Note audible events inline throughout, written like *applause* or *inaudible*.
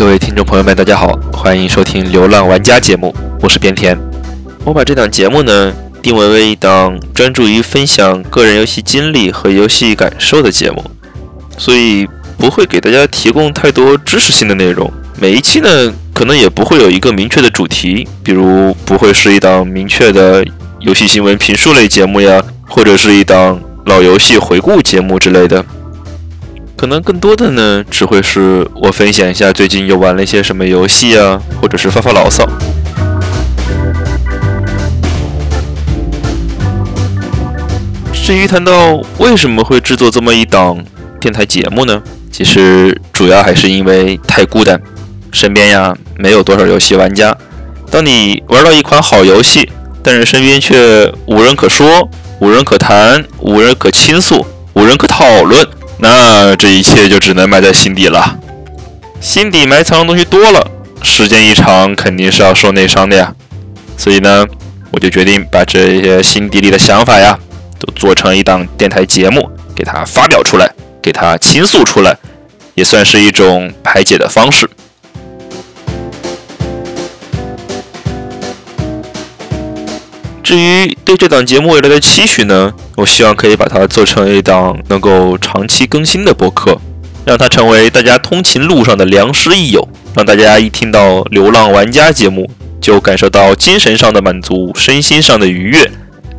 各位听众朋友们，大家好，欢迎收听《流浪玩家》节目，我是边田。我把这档节目呢定位为一档专注于分享个人游戏经历和游戏感受的节目，所以不会给大家提供太多知识性的内容。每一期呢，可能也不会有一个明确的主题，比如不会是一档明确的游戏新闻评述类节目呀，或者是一档老游戏回顾节目之类的。可能更多的呢，只会是我分享一下最近又玩了一些什么游戏啊，或者是发发牢骚。至于谈到为什么会制作这么一档电台节目呢？其实主要还是因为太孤单，身边呀没有多少游戏玩家。当你玩到一款好游戏，但是身边却无人可说、无人可谈、无人可倾诉、无人可讨论。那这一切就只能埋在心底了。心底埋藏的东西多了，时间一长肯定是要受内伤的呀。所以呢，我就决定把这些心底里的想法呀，都做成一档电台节目，给它发表出来，给它倾诉出来，也算是一种排解的方式。至于对这档节目未来的期许呢，我希望可以把它做成一档能够长期更新的播客，让它成为大家通勤路上的良师益友，让大家一听到《流浪玩家》节目就感受到精神上的满足，身心上的愉悦。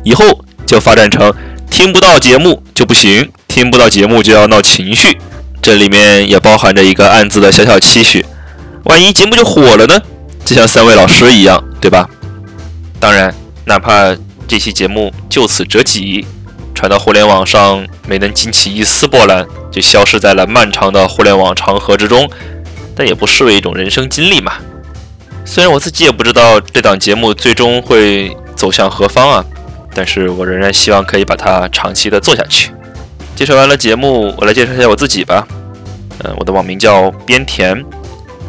以后就发展成听不到节目就不行，听不到节目就要闹情绪。这里面也包含着一个暗自的小小期许：万一节目就火了呢？就像三位老师一样，对吧？当然。哪怕这期节目就此折戟，传到互联网上没能惊起一丝波澜，就消失在了漫长的互联网长河之中，但也不失为一种人生经历嘛。虽然我自己也不知道这档节目最终会走向何方啊，但是我仍然希望可以把它长期的做下去。介绍完了节目，我来介绍一下我自己吧。嗯，我的网名叫边田，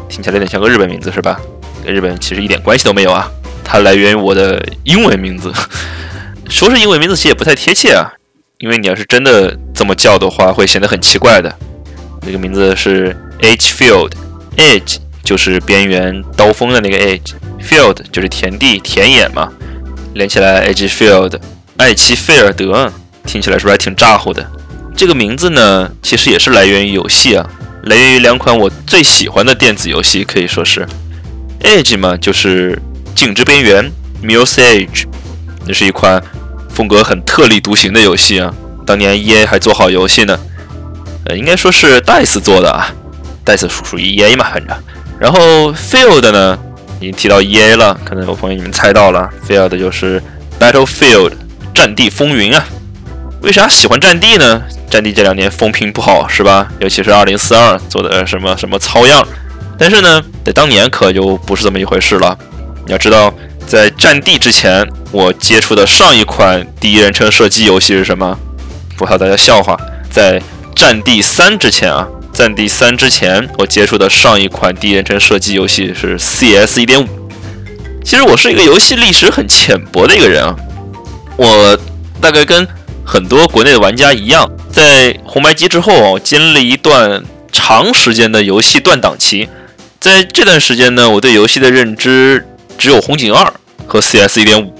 听起来有点像个日本名字是吧？跟日本其实一点关系都没有啊。它来源于我的英文名字，*laughs* 说是英文名字其实也不太贴切啊，因为你要是真的这么叫的话，会显得很奇怪的。这个名字是 Edge Field，Edge 就是边缘刀锋的那个 Edge，Field 就是田地田野嘛，连起来 Edge Field，艾奇菲尔德，听起来是不是还挺咋呼的？这个名字呢，其实也是来源于游戏啊，来源于两款我最喜欢的电子游戏，可以说是 Edge 嘛，就是。镜之边缘 （Museage），那是一款风格很特立独行的游戏啊。当年 EA 还做好游戏呢，呃，应该说是 DICE 做的啊。DICE 属属于 EA 嘛，反正。然后 Field 呢，已经提到 EA 了，可能有朋友你们猜到了，Field 就是 Battlefield 战地风云啊。为啥喜欢战地呢？战地这两年风评不好是吧？尤其是2042做的什么什么糙样。但是呢，在当年可就不是这么一回事了。你要知道，在《战地》之前，我接触的上一款第一人称射击游戏是什么？不怕大家笑话，在《战地三》之前啊，《战地三》之前，我接触的上一款第一人称射击游戏是 CS 一点五。其实我是一个游戏历史很浅薄的一个人啊，我大概跟很多国内的玩家一样，在红白机之后经历一段长时间的游戏断档期，在这段时间呢，我对游戏的认知。只有红警二和 CS 一点五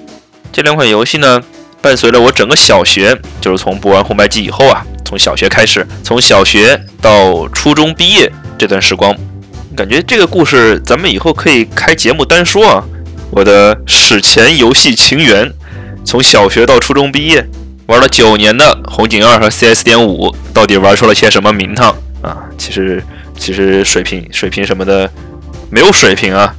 这两款游戏呢，伴随了我整个小学，就是从播完红白机以后啊，从小学开始，从小学到初中毕业这段时光，感觉这个故事咱们以后可以开节目单说啊。我的史前游戏情缘，从小学到初中毕业，玩了九年的红警二和 CS 点五，到底玩出了些什么名堂啊？其实其实水平水平什么的没有水平啊。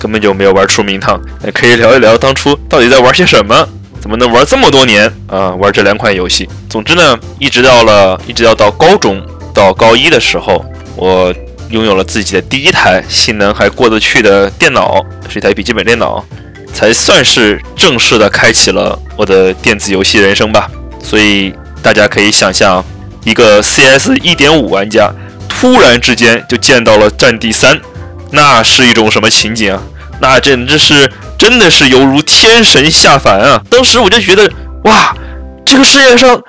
根本就没有玩出名堂，可以聊一聊当初到底在玩些什么，怎么能玩这么多年啊？玩这两款游戏。总之呢，一直到了，一直要到高中，到高一的时候，我拥有了自己的第一台性能还过得去的电脑，是一台笔记本电脑，才算是正式的开启了我的电子游戏人生吧。所以大家可以想象，一个 CS 一点五玩家突然之间就见到了战地三。那是一种什么情景啊？那简直是真的是犹如天神下凡啊！当时我就觉得，哇，这个世界上，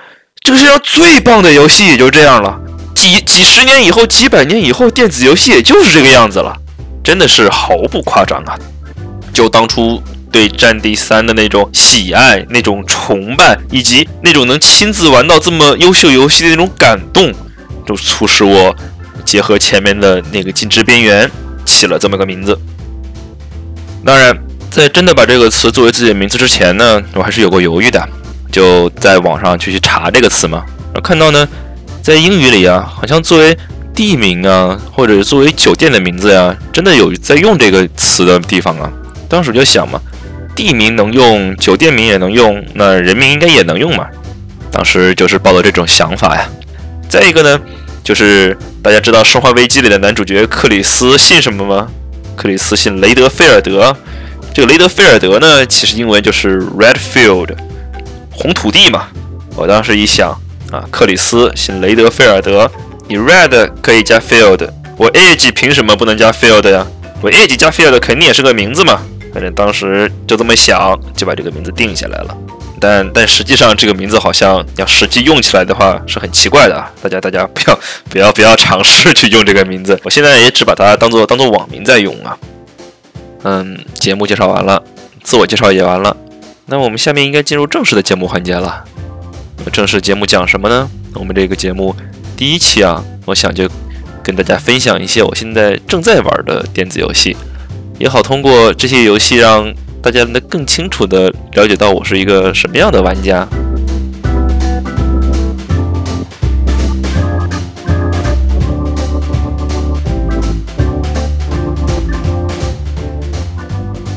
这个世界上最棒的游戏也就这样了。几几十年以后，几百年以后，电子游戏也就是这个样子了。真的是毫不夸张啊！就当初对《战地三》的那种喜爱、那种崇拜，以及那种能亲自玩到这么优秀游戏的那种感动，就促使我结合前面的那个《禁止边缘》，起了这么个名字。当然，在真的把这个词作为自己的名字之前呢，我还是有过犹豫的，就在网上去去查这个词嘛，然后看到呢，在英语里啊，好像作为地名啊，或者作为酒店的名字呀，真的有在用这个词的地方啊。当时就想嘛，地名能用，酒店名也能用，那人名应该也能用嘛。当时就是抱着这种想法呀。再一个呢，就是大家知道《生化危机》里的男主角克里斯姓什么吗？克里斯姓雷德菲尔德，这个雷德菲尔德呢，其实英文就是 Redfield，红土地嘛。我当时一想啊，克里斯姓雷德菲尔德，你 Red 可以加 Field，我 Edge 凭什么不能加 Field 呀？我 Edge 加 Field 肯定也是个名字嘛。反正当时就这么想，就把这个名字定下来了。但但实际上这个名字好像要实际用起来的话是很奇怪的啊！大家大家不要 *laughs* 不要不要尝试去用这个名字。我现在也只把它当做当做网名在用啊。嗯，节目介绍完了，自我介绍也完了，那我们下面应该进入正式的节目环节了。正式节目讲什么呢？我们这个节目第一期啊，我想就跟大家分享一些我现在正在玩的电子游戏，也好通过这些游戏让。大家能更清楚的了解到我是一个什么样的玩家。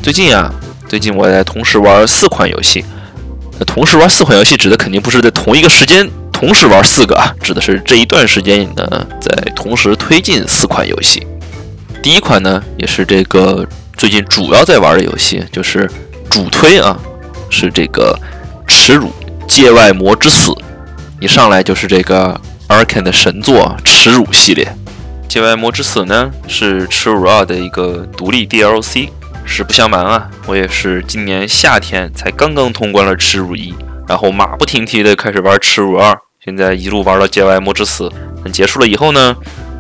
最近啊，最近我在同时玩四款游戏。同时玩四款游戏，指的肯定不是在同一个时间同时玩四个啊，指的是这一段时间呢，在同时推进四款游戏。第一款呢，也是这个。最近主要在玩的游戏就是主推啊，是这个《耻辱：界外魔之死》。一上来就是这个 Arkane 的神作《耻辱》系列，《界外魔之死》呢是《耻辱二》的一个独立 DLC。实不相瞒啊，我也是今年夏天才刚刚通关了《耻辱一》，然后马不停蹄的开始玩《耻辱二》，现在一路玩到《界外魔之死》。等结束了以后呢，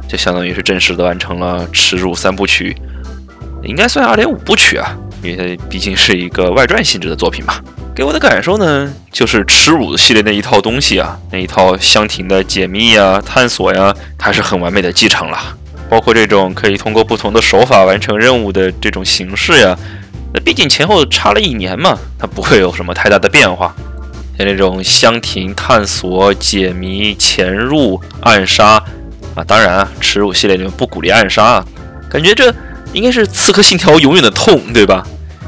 就相当于是正式的完成了《耻辱》三部曲。应该算二点五部曲啊，因为它毕竟是一个外传性质的作品嘛。给我的感受呢，就是耻辱系列那一套东西啊，那一套箱庭的解密呀、探索呀，它是很完美的继承了。包括这种可以通过不同的手法完成任务的这种形式呀，那毕竟前后差了一年嘛，它不会有什么太大的变化。像那种箱庭探索、解谜、潜入、暗杀啊，当然啊，耻辱系列里面不鼓励暗杀啊，感觉这。应该是《刺客信条》永远的痛，对吧？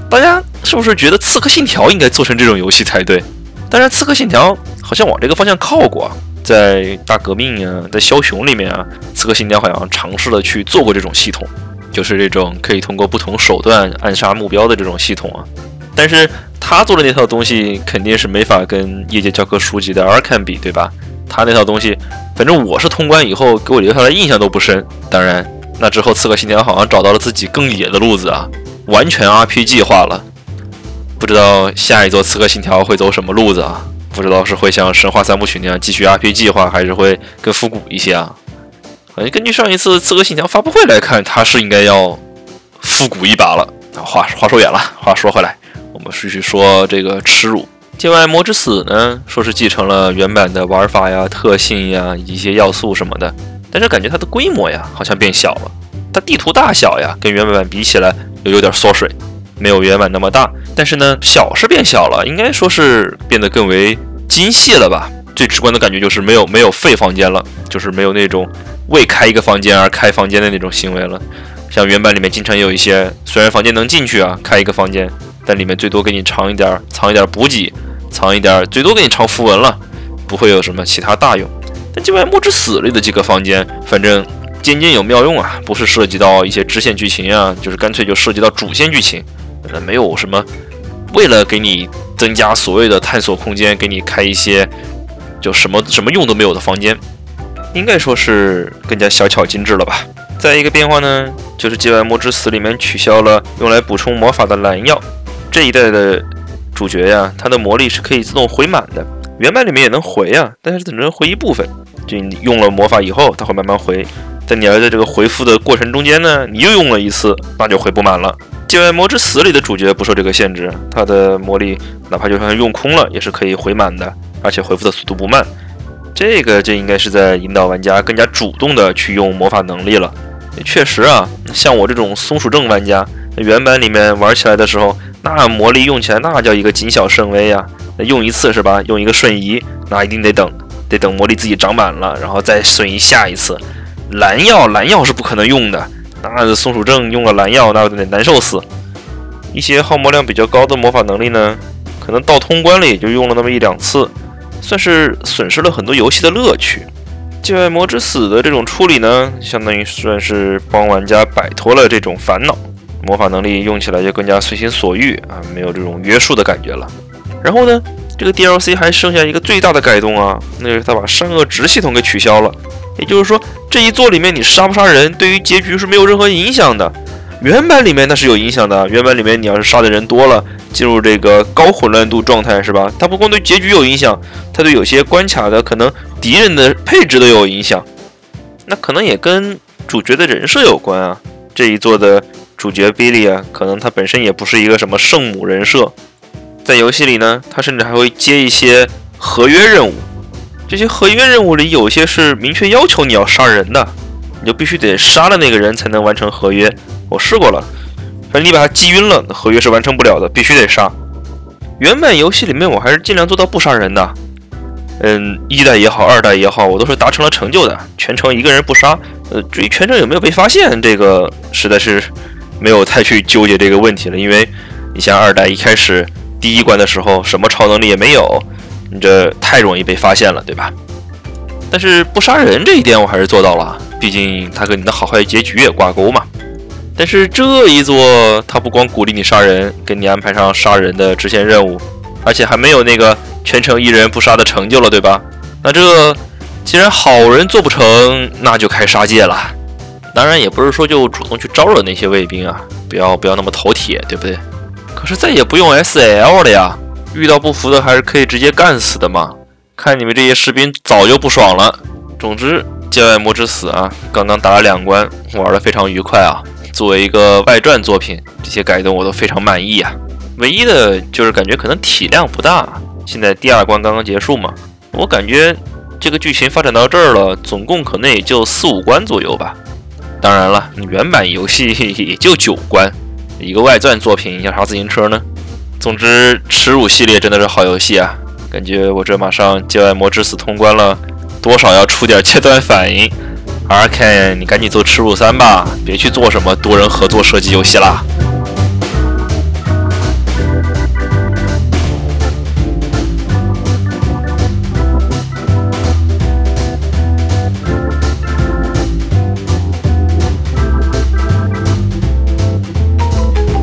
大家是不是觉得《刺客信条》应该做成这种游戏才对？当然，《刺客信条》好像往这个方向靠过，在大革命啊，在枭雄里面啊，《刺客信条》好像尝试了去做过这种系统，就是这种可以通过不同手段暗杀目标的这种系统啊。但是他做的那套东西肯定是没法跟业界教科书级的 Arkan 比，对吧？他那套东西，反正我是通关以后给我留下来印象都不深。当然。那之后，刺客信条好像找到了自己更野的路子啊，完全 RPG 化了。不知道下一座刺客信条会走什么路子啊？不知道是会像神话三部曲那样继续 RPG 化，还是会更复古一些啊？好像根据上一次刺客信条发布会来看，它是应该要复古一把了。话话说远了，话说回来，我们继续说这个耻辱界外魔之死呢，说是继承了原版的玩法呀、特性呀、一些要素什么的。但是感觉它的规模呀，好像变小了。它地图大小呀，跟原版比起来又有点缩水，没有原版那么大。但是呢，小是变小了，应该说是变得更为精细了吧。最直观的感觉就是没有没有废房间了，就是没有那种为开一个房间而开房间的那种行为了。像原版里面经常有一些，虽然房间能进去啊，开一个房间，但里面最多给你藏一点，藏一点补给，藏一点，最多给你藏符文了，不会有什么其他大用。界外魔之死里的几个房间，反正间间有妙用啊，不是涉及到一些支线剧情啊，就是干脆就涉及到主线剧情，没有什么为了给你增加所谓的探索空间，给你开一些就什么什么用都没有的房间，应该说是更加小巧精致了吧。再一个变化呢，就是界外魔之死里面取消了用来补充魔法的蓝药，这一代的主角呀，他的魔力是可以自动回满的。原版里面也能回啊，但是只能回一部分。就你用了魔法以后，它会慢慢回。在你要在这个回复的过程中间呢，你又用了一次，那就回不满了。《界外魔之死》里的主角不受这个限制，他的魔力哪怕就算用空了，也是可以回满的，而且回复的速度不慢。这个就应该是在引导玩家更加主动的去用魔法能力了。确实啊，像我这种松鼠症玩家，原版里面玩起来的时候，那魔力用起来那叫一个谨小慎微呀。用一次是吧？用一个瞬移，那一定得等，得等魔力自己长满了，然后再瞬移下一次。蓝药，蓝药是不可能用的。那松鼠症用了蓝药，那得难受死。一些耗魔量比较高的魔法能力呢，可能到通关了也就用了那么一两次，算是损失了很多游戏的乐趣。界外魔之死的这种处理呢，相当于算是帮玩家摆脱了这种烦恼，魔法能力用起来就更加随心所欲啊，没有这种约束的感觉了。然后呢，这个 DLC 还剩下一个最大的改动啊，那就是他把善恶值系统给取消了。也就是说，这一座里面你杀不杀人，对于结局是没有任何影响的。原版里面那是有影响的，原版里面你要是杀的人多了，进入这个高混乱度状态是吧？它不光对结局有影响，它对有些关卡的可能敌人的配置都有影响。那可能也跟主角的人设有关啊。这一座的主角 Billy 啊，可能他本身也不是一个什么圣母人设。在游戏里呢，他甚至还会接一些合约任务。这些合约任务里有些是明确要求你要杀人的，你就必须得杀了那个人才能完成合约。我试过了，反正你把他击晕了，合约是完成不了的，必须得杀。原版游戏里面我还是尽量做到不杀人的。嗯，一代也好，二代也好，我都是达成了成就的，全程一个人不杀。呃，至于全程有没有被发现，这个实在是没有太去纠结这个问题了，因为你像二代一开始。第一关的时候，什么超能力也没有，你这太容易被发现了，对吧？但是不杀人这一点我还是做到了，毕竟它跟你的好坏结局也挂钩嘛。但是这一座，它不光鼓励你杀人，给你安排上杀人的支线任务，而且还没有那个全程一人不杀的成就了，对吧？那这既然好人做不成，那就开杀戒了。当然也不是说就主动去招惹那些卫兵啊，不要不要那么头铁，对不对？可是再也不用 S L 了呀！遇到不服的还是可以直接干死的嘛！看你们这些士兵早就不爽了。总之，《界外魔之死》啊，刚刚打了两关，玩的非常愉快啊。作为一个外传作品，这些改动我都非常满意啊。唯一的就是感觉可能体量不大。现在第二关刚刚结束嘛，我感觉这个剧情发展到这儿了，总共可能也就四五关左右吧。当然了，原版游戏也就九关。一个外传作品要啥自行车呢？总之，耻辱系列真的是好游戏啊！感觉我这马上界外魔之死通关了，多少要出点切断反应。R.K，你赶紧做耻辱三吧，别去做什么多人合作射击游戏啦。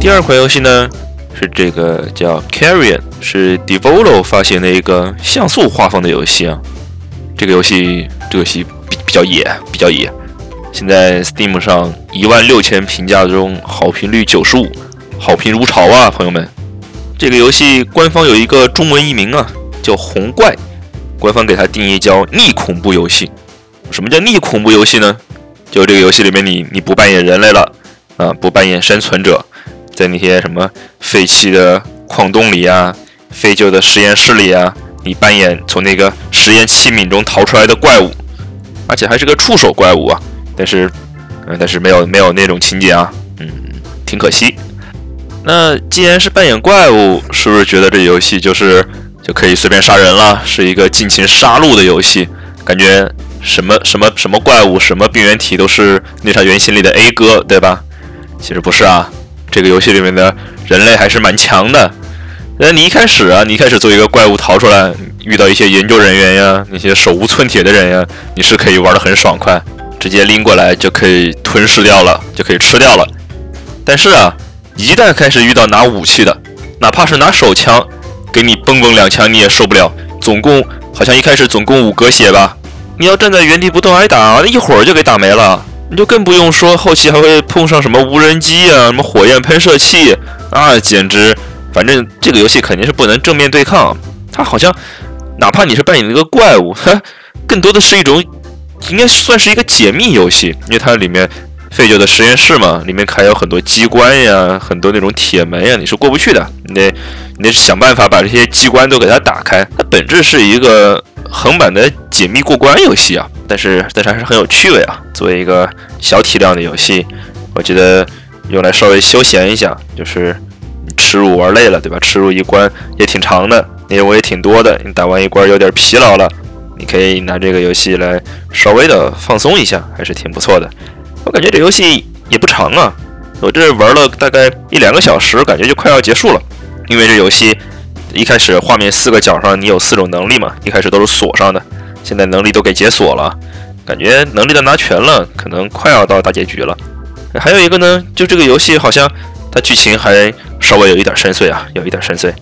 第二款游戏呢，是这个叫《Carrion》，是 Devolo 发行的一个像素画风的游戏啊。这个游戏，这个游戏比比较野，比较野。现在 Steam 上一万六千评价中，好评率九十五，好评如潮啊，朋友们。这个游戏官方有一个中文译名啊，叫《红怪》，官方给它定义叫逆恐怖游戏。什么叫逆恐怖游戏呢？就这个游戏里面，你你不扮演人类了啊，不扮演生存者。在那些什么废弃的矿洞里啊，废旧的实验室里啊，你扮演从那个实验器皿中逃出来的怪物，而且还是个触手怪物啊！但是，嗯，但是没有没有那种情节啊，嗯，挺可惜。那既然是扮演怪物，是不是觉得这游戏就是就可以随便杀人了？是一个尽情杀戮的游戏？感觉什么什么什么怪物、什么病原体都是那场原型里的 A 哥，对吧？其实不是啊。这个游戏里面的人类还是蛮强的。那你一开始啊，你一开始做一个怪物逃出来，遇到一些研究人员呀，那些手无寸铁的人呀，你是可以玩的很爽快，直接拎过来就可以吞噬掉了，就可以吃掉了。但是啊，一旦开始遇到拿武器的，哪怕是拿手枪，给你嘣嘣两枪你也受不了。总共好像一开始总共五格血吧，你要站在原地不动挨打，一会儿就给打没了。你就更不用说后期还会碰上什么无人机啊，什么火焰喷射器啊，简直，反正这个游戏肯定是不能正面对抗。它好像，哪怕你是扮演一个怪物，它 *laughs* 更多的是一种应该算是一个解密游戏，因为它里面废旧的实验室嘛，里面还有很多机关呀，很多那种铁门呀，你是过不去的，你得你得想办法把这些机关都给它打开。它本质是一个横版的解密过关游戏啊，但是但是还是很有趣味啊。作为一个小体量的游戏，我觉得用来稍微休闲一下，就是你吃入玩累了，对吧？吃入一关也挺长的，内容也挺多的，你打完一关有点疲劳了。你可以拿这个游戏来稍微的放松一下，还是挺不错的。我感觉这游戏也不长啊，我这玩了大概一两个小时，感觉就快要结束了。因为这游戏一开始画面四个角上你有四种能力嘛，一开始都是锁上的，现在能力都给解锁了，感觉能力都拿全了，可能快要到大结局了。还有一个呢，就这个游戏好像它剧情还稍微有一点深邃啊，有一点深邃。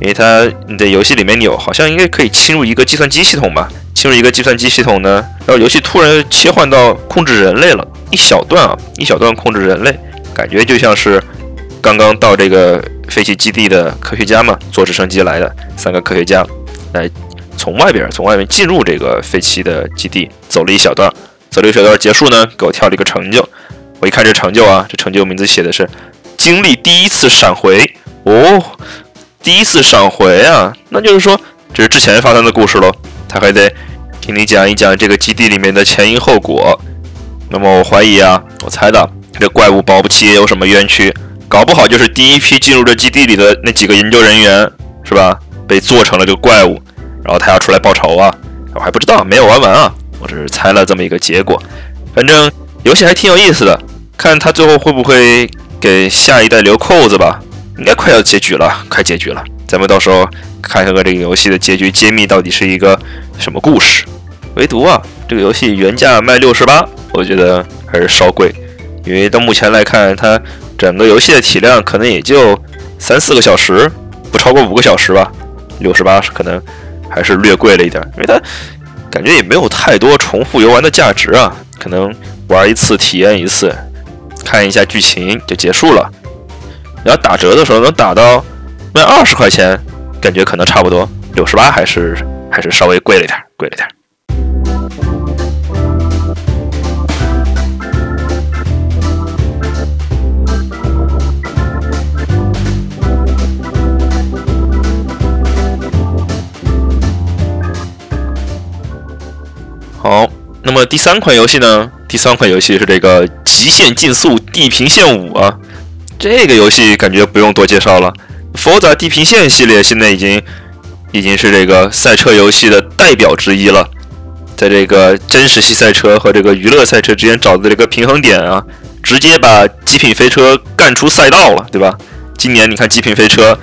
因为它你在游戏里面有，好像应该可以侵入一个计算机系统吧？侵入一个计算机系统呢，然后游戏突然切换到控制人类了，一小段啊，一小段控制人类，感觉就像是刚刚到这个废弃基地的科学家嘛，坐直升机来的三个科学家，来从外边从外面进入这个废弃的基地，走了一小段，走了一小段结束呢，给我跳了一个成就，我一看这成就啊，这成就名字写的是经历第一次闪回哦。第一次闪回啊，那就是说这是之前发生的故事喽。他还得听你讲一讲这个基地里面的前因后果。那么我怀疑啊，我猜的这怪物保不齐也有什么冤屈，搞不好就是第一批进入这基地里的那几个研究人员是吧？被做成了这个怪物，然后他要出来报仇啊。我还不知道，没有玩完啊，我只是猜了这么一个结果。反正游戏还挺有意思的，看他最后会不会给下一代留扣子吧。应该快要结局了，快结局了，咱们到时候看看这个游戏的结局揭秘到底是一个什么故事。唯独啊，这个游戏原价卖六十八，我觉得还是稍贵，因为到目前来看，它整个游戏的体量可能也就三四个小时，不超过五个小时吧。六十八是可能还是略贵了一点，因为它感觉也没有太多重复游玩的价值啊，可能玩一次体验一次，看一下剧情就结束了。然后打折的时候能打到卖二十块钱，感觉可能差不多。六十八还是还是稍微贵了一点，贵了一点。好，那么第三款游戏呢？第三款游戏是这个《极限竞速：地平线五》啊。这个游戏感觉不用多介绍了，《Forza 地平线》系列现在已经已经是这个赛车游戏的代表之一了，在这个真实系赛车和这个娱乐赛车之间找的这个平衡点啊，直接把极品飞车干出赛道了，对吧？今年你看极品飞车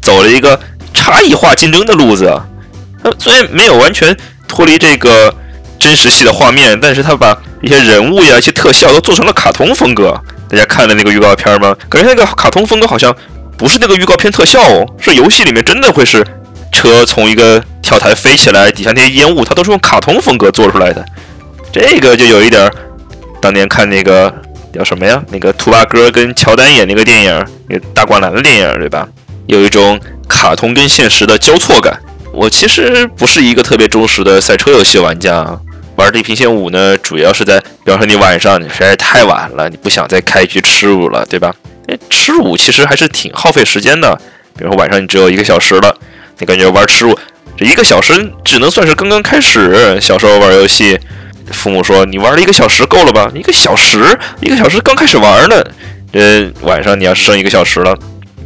走了一个差异化竞争的路子啊，它虽然没有完全脱离这个真实系的画面，但是他把一些人物呀、一些特效都做成了卡通风格。大家看了那个预告片吗？感觉那个卡通风格好像不是那个预告片特效哦，是游戏里面真的会是车从一个跳台飞起来，底下那些烟雾它都是用卡通风格做出来的。这个就有一点当年看那个叫什么呀？那个兔八哥跟乔丹演那个电影，那个大灌篮的电影，对吧？有一种卡通跟现实的交错感。我其实不是一个特别忠实的赛车游戏玩家。玩地平线五呢，主要是在，比方说你晚上你实在太晚了，你不想再开局吃乳了，对吧？哎，吃乳其实还是挺耗费时间的。比如说晚上你只有一个小时了，你感觉玩吃乳这一个小时只能算是刚刚开始。小时候玩游戏，父母说你玩了一个小时够了吧？一个小时，一个小时刚开始玩呢。这晚上你要是剩一个小时了，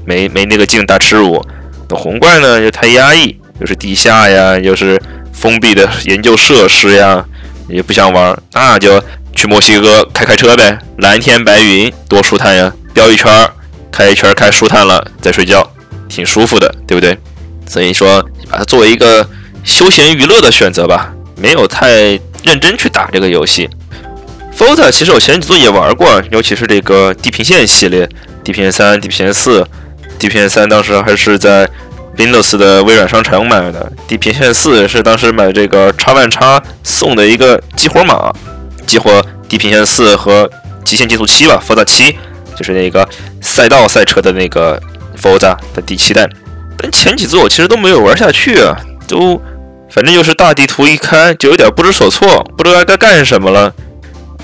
没没那个劲打吃乳。那红怪呢又太压抑，又是地下呀，又是封闭的研究设施呀。也不想玩，那就去墨西哥开开车呗，蓝天白云多舒坦呀！飙一圈，开一圈开舒坦了，再睡觉，挺舒服的，对不对？所以说，把它作为一个休闲娱乐的选择吧，没有太认真去打这个游戏。Forza 其实我前几座也玩过，尤其是这个地平线系列，地平线三、地平线四、地平线三，当时还是在。Windows 的微软商城买的《地平线四》是当时买这个叉万叉送的一个激活码，激活《地平线四》和《极限竞速七》吧，Forza 七就是那个赛道赛车的那个 Forza 的第七代。但前几座我其实都没有玩下去啊，都反正就是大地图一开就有点不知所措，不知道该干什么了。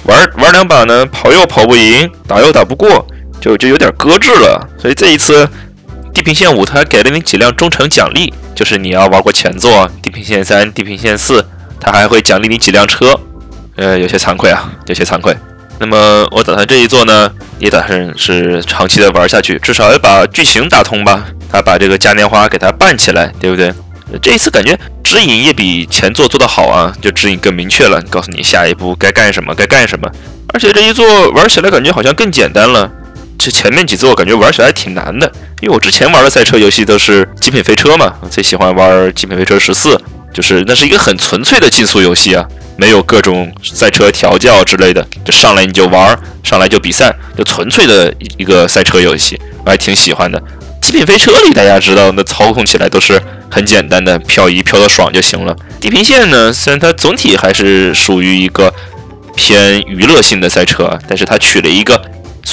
玩玩两把呢，跑又跑不赢，打又打不过，就就有点搁置了。所以这一次《地平线五》它还给了你几辆忠诚奖励，就是你要玩过前作《地平线三》《地平线四》，它还会奖励你几辆车。呃，有些惭愧啊，有些惭愧。那么我打算这一座呢，也打算是长期的玩下去，至少要把剧情打通吧。他把这个嘉年华给它办起来，对不对？这一次感觉指引也比前作做得好啊，就指引更明确了，告诉你下一步该干什么，该干什么。而且这一座玩起来感觉好像更简单了。这前面几座我感觉玩起来挺难的，因为我之前玩的赛车游戏都是《极品飞车》嘛，最喜欢玩《极品飞车十四》，就是那是一个很纯粹的竞速游戏啊。没有各种赛车调教之类的，就上来你就玩，上来就比赛，就纯粹的一个赛车游戏，我还挺喜欢的。极品飞车里大家知道，那操控起来都是很简单的，漂移漂得爽就行了。地平线呢，虽然它总体还是属于一个偏娱乐性的赛车，但是它取了一个，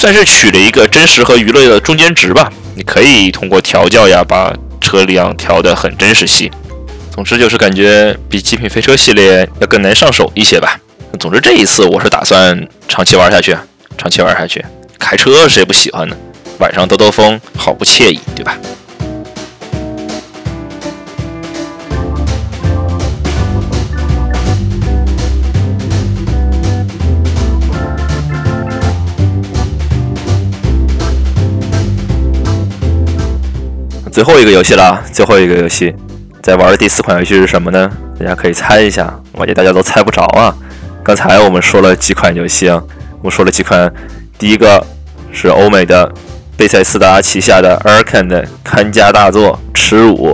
算是取了一个真实和娱乐的中间值吧。你可以通过调教呀，把车辆调得很真实系。总之就是感觉比《极品飞车》系列要更难上手一些吧。总之这一次我是打算长期玩下去，长期玩下去。开车谁不喜欢呢？晚上兜兜风，好不惬意，对吧？最后一个游戏了，最后一个游戏。在玩的第四款游戏是什么呢？大家可以猜一下，我感觉大家都猜不着啊。刚才我们说了几款游戏啊，我说了几款，第一个是欧美的贝塞斯达旗下的 Arkane 的看家大作《耻辱》，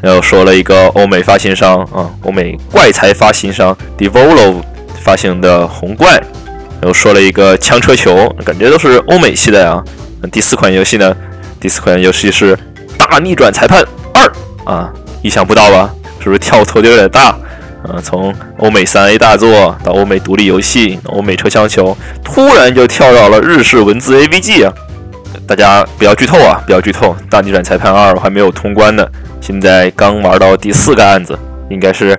然后说了一个欧美发行商啊，欧美怪才发行商 Devolve 发行的《红怪》，然后说了一个枪车球，感觉都是欧美系的呀。第四款游戏呢，第四款游戏是《大逆转裁判二》啊。意想不到吧？是不是跳脱的有点大？嗯，从欧美三 A 大作到欧美独立游戏、欧美车厢球，突然就跳到了日式文字 AVG 啊！大家不要剧透啊，不要剧透！大逆转裁判二我还没有通关呢，现在刚玩到第四个案子，应该是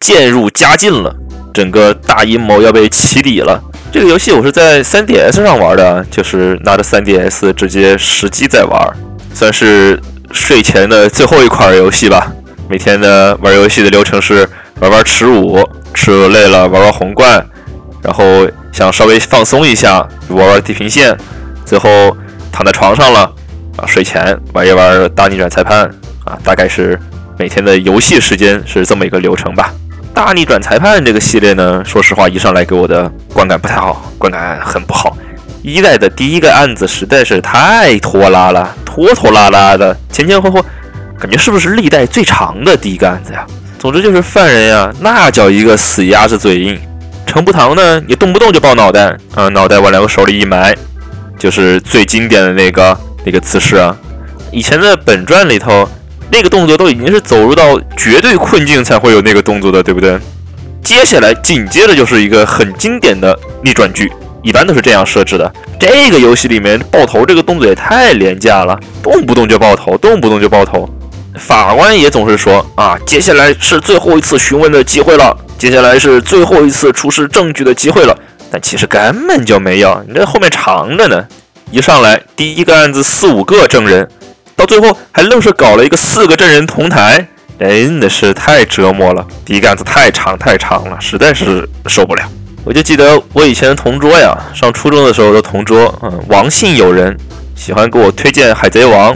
渐入佳境了，整个大阴谋要被起底了。这个游戏我是在 3DS 上玩的，就是拿着 3DS 直接实机在玩，算是睡前的最后一款游戏吧。每天的玩游戏的流程是玩玩耻辱，耻辱累了玩玩红冠，然后想稍微放松一下玩玩地平线，最后躺在床上了啊，睡前玩一玩大逆转裁判啊，大概是每天的游戏时间是这么一个流程吧。大逆转裁判这个系列呢，说实话一上来给我的观感不太好，观感很不好。一代的第一个案子实在是太拖拉了，拖拖拉拉的，前前后后。感觉是不是历代最长的第一个案子呀？总之就是犯人呀，那叫一个死鸭子嘴硬。程步堂呢，也动不动就爆脑袋啊，脑袋往两个手里一埋，就是最经典的那个那个姿势啊。以前的本传里头，那个动作都已经是走入到绝对困境才会有那个动作的，对不对？接下来紧接着就是一个很经典的逆转剧，一般都是这样设置的。这个游戏里面爆头这个动作也太廉价了，动不动就爆头，动不动就爆头。法官也总是说啊，接下来是最后一次询问的机会了，接下来是最后一次出示证据的机会了。但其实根本就没有，你这后面长着呢。一上来第一个案子四五个证人，到最后还愣是搞了一个四个证人同台，真的是太折磨了。第一个案子太长太长了，实在是受不了。我就记得我以前的同桌呀，上初中的时候的同桌，嗯，王姓友人，喜欢给我推荐《海贼王》。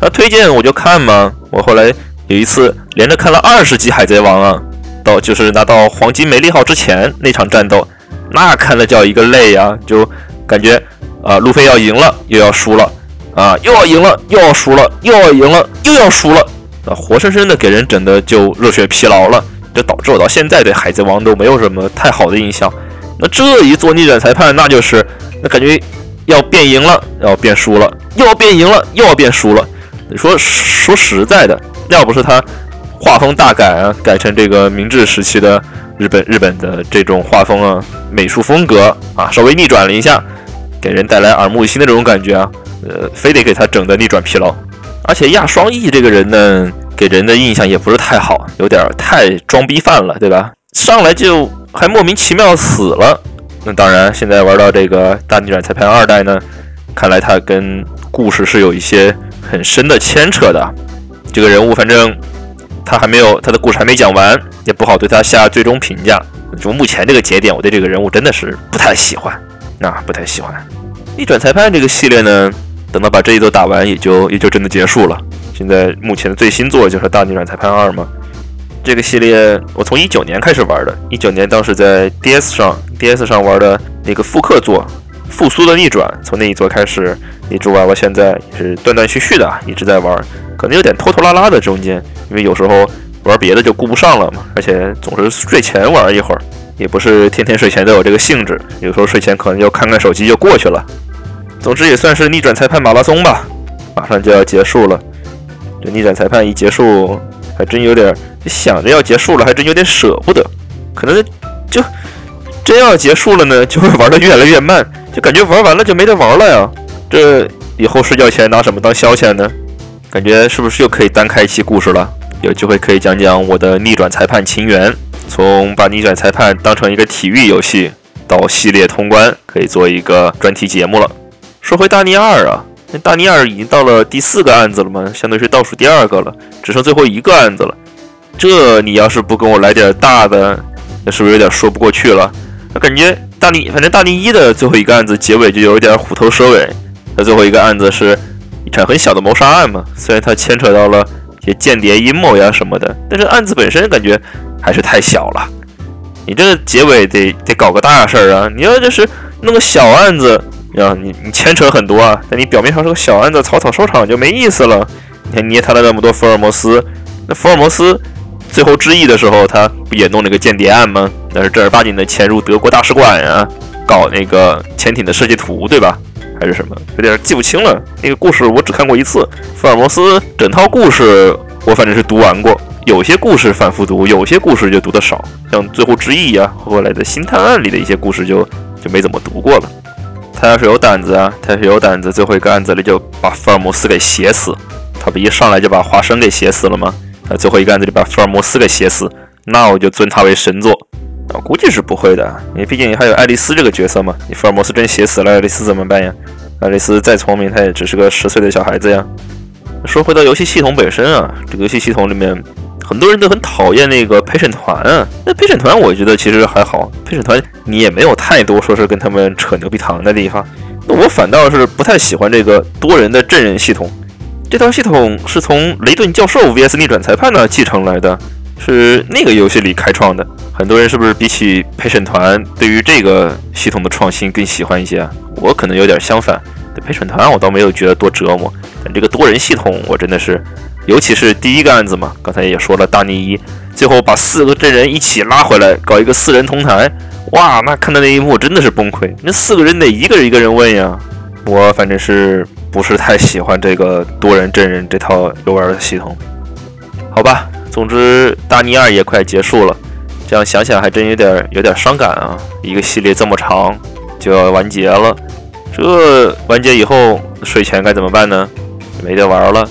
他推荐我就看嘛，我后来有一次连着看了二十集《海贼王》啊，到就是拿到黄金梅利号之前那场战斗，那看的叫一个累呀，就感觉啊，路飞要赢了又要输了，啊，又要赢了又要输了，又要赢了又要输了，啊，活生生的给人整的就热血疲劳了，这导致我到现在对《海贼王》都没有什么太好的印象。那这一做逆转裁判，那就是那感觉要变赢了，要变输了，又要变赢了，又要变输了。你说说实在的，要不是他画风大改啊，改成这个明治时期的日本日本的这种画风啊，美术风格啊，稍微逆转了一下，给人带来耳目一新的这种感觉啊，呃，非得给他整的逆转疲劳。而且亚双翼这个人呢，给人的印象也不是太好，有点太装逼犯了，对吧？上来就还莫名其妙死了。那当然，现在玩到这个大逆转裁判二代呢，看来他跟故事是有一些很深的牵扯的。这个人物反正他还没有他的故事还没讲完，也不好对他下最终评价。就目前这个节点，我对这个人物真的是不太喜欢，啊，不太喜欢。逆转裁判这个系列呢，等到把这一座打完，也就也就真的结束了。现在目前的最新作就是《大逆转裁判二》嘛。这个系列我从一九年开始玩的，一九年当时在 DS 上，DS 上玩的那个复刻作《复苏的逆转》，从那一作开始一直玩到现在，是断断续续的，一直在玩，可能有点拖拖拉拉的中间，因为有时候。玩别的就顾不上了嘛，而且总是睡前玩一会儿，也不是天天睡前都有这个兴致，有时候睡前可能就看看手机就过去了。总之也算是逆转裁判马拉松吧，马上就要结束了。这逆转裁判一结束，还真有点想着要结束了，还真有点舍不得。可能就真要结束了呢，就会玩的越来越慢，就感觉玩完了就没得玩了呀。这以后睡觉前拿什么当消遣呢？感觉是不是又可以单开一期故事了？有机会可以讲讲我的逆转裁判情缘，从把逆转裁判当成一个体育游戏到系列通关，可以做一个专题节目了。说回大逆二啊，那大逆二已经到了第四个案子了吗？相当于是倒数第二个了，只剩最后一个案子了。这你要是不跟我来点大的，那是不是有点说不过去了？那感觉大逆，反正大逆一的最后一个案子结尾就有点虎头蛇尾。那最后一个案子是一场很小的谋杀案嘛，虽然它牵扯到了一。些间谍阴谋呀什么的，但是案子本身感觉还是太小了。你这结尾得得搞个大事儿啊！你要就是弄个小案子，啊，你你牵扯很多啊，但你表面上是个小案子，草草收场就没意思了。你看捏他了那么多福尔摩斯，那福尔摩斯最后致意的时候，他不也弄了个间谍案吗？那是正儿八经的潜入德国大使馆啊，搞那个潜艇的设计图，对吧？还是什么，有点记不清了。那个故事我只看过一次，福尔摩斯整套故事我反正是读完过。有些故事反复读，有些故事就读的少，像《最后之役》呀，后来的新探案里的一些故事就就没怎么读过了。他要是有胆子啊，他要是有胆子，最后一个案子里就把福尔摩斯给写死。他不一上来就把华生给写死了吗？那最后一个案子里把福尔摩斯给写死，那我就尊他为神作。我估计是不会的，因为毕竟还有爱丽丝这个角色嘛。你福尔摩斯真写死了爱丽丝怎么办呀？爱丽丝再聪明，她也只是个十岁的小孩子呀。说回到游戏系统本身啊，这个游戏系统里面很多人都很讨厌那个陪审团啊。那陪审团我觉得其实还好，陪审团你也没有太多说是跟他们扯牛皮糖的地方。那我反倒是不太喜欢这个多人的证人系统。这套系统是从雷顿教授 VS 逆转裁判那继承来的。是那个游戏里开创的，很多人是不是比起陪审团，对于这个系统的创新更喜欢一些？我可能有点相反，对陪审团我倒没有觉得多折磨，但这个多人系统我真的是，尤其是第一个案子嘛，刚才也说了，大逆一最后把四个证人一起拉回来，搞一个四人同台，哇，那看到那一幕真的是崩溃，那四个人得一个人一个人问呀，我反正是不是太喜欢这个多人证人这套游玩的系统，好吧。总之，大逆二也快结束了，这样想想还真有点有点伤感啊！一个系列这么长就要完结了，这完结以后睡前该怎么办呢？没得玩了。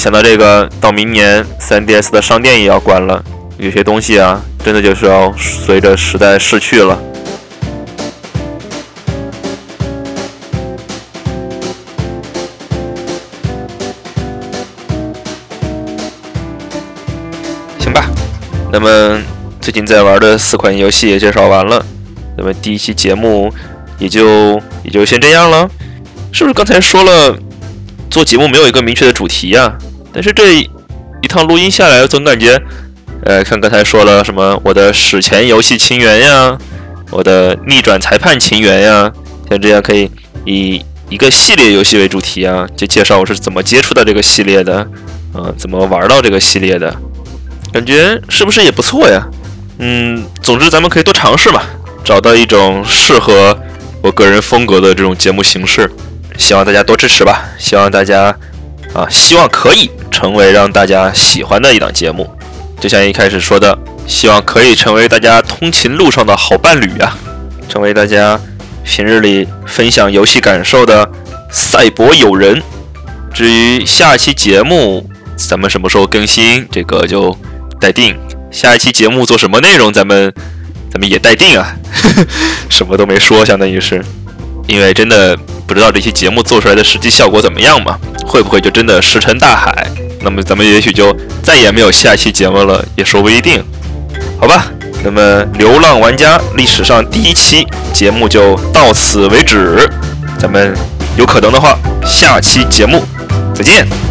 想到这个，到明年 3DS 的商店也要关了，有些东西啊，真的就是要随着时代逝去了。行吧那么最近在玩的四款游戏也介绍完了，那么第一期节目也就也就先这样了。是不是刚才说了做节目没有一个明确的主题呀？但是这一趟录音下来，总感觉，呃，看刚才说了什么我的史前游戏情缘呀，我的逆转裁判情缘呀，像这样可以以一个系列游戏为主题啊，就介绍我是怎么接触到这个系列的，嗯，怎么玩到这个系列的。感觉是不是也不错呀？嗯，总之咱们可以多尝试嘛，找到一种适合我个人风格的这种节目形式，希望大家多支持吧。希望大家啊，希望可以成为让大家喜欢的一档节目。就像一开始说的，希望可以成为大家通勤路上的好伴侣啊，成为大家平日里分享游戏感受的赛博友人。至于下期节目。咱们什么时候更新，这个就待定。下一期节目做什么内容，咱们咱们也待定啊，*laughs* 什么都没说，相当于是，因为真的不知道这期节目做出来的实际效果怎么样嘛，会不会就真的石沉大海？那么咱们也许就再也没有下期节目了，也说不一定。好吧，那么《流浪玩家》历史上第一期节目就到此为止，咱们有可能的话，下期节目再见。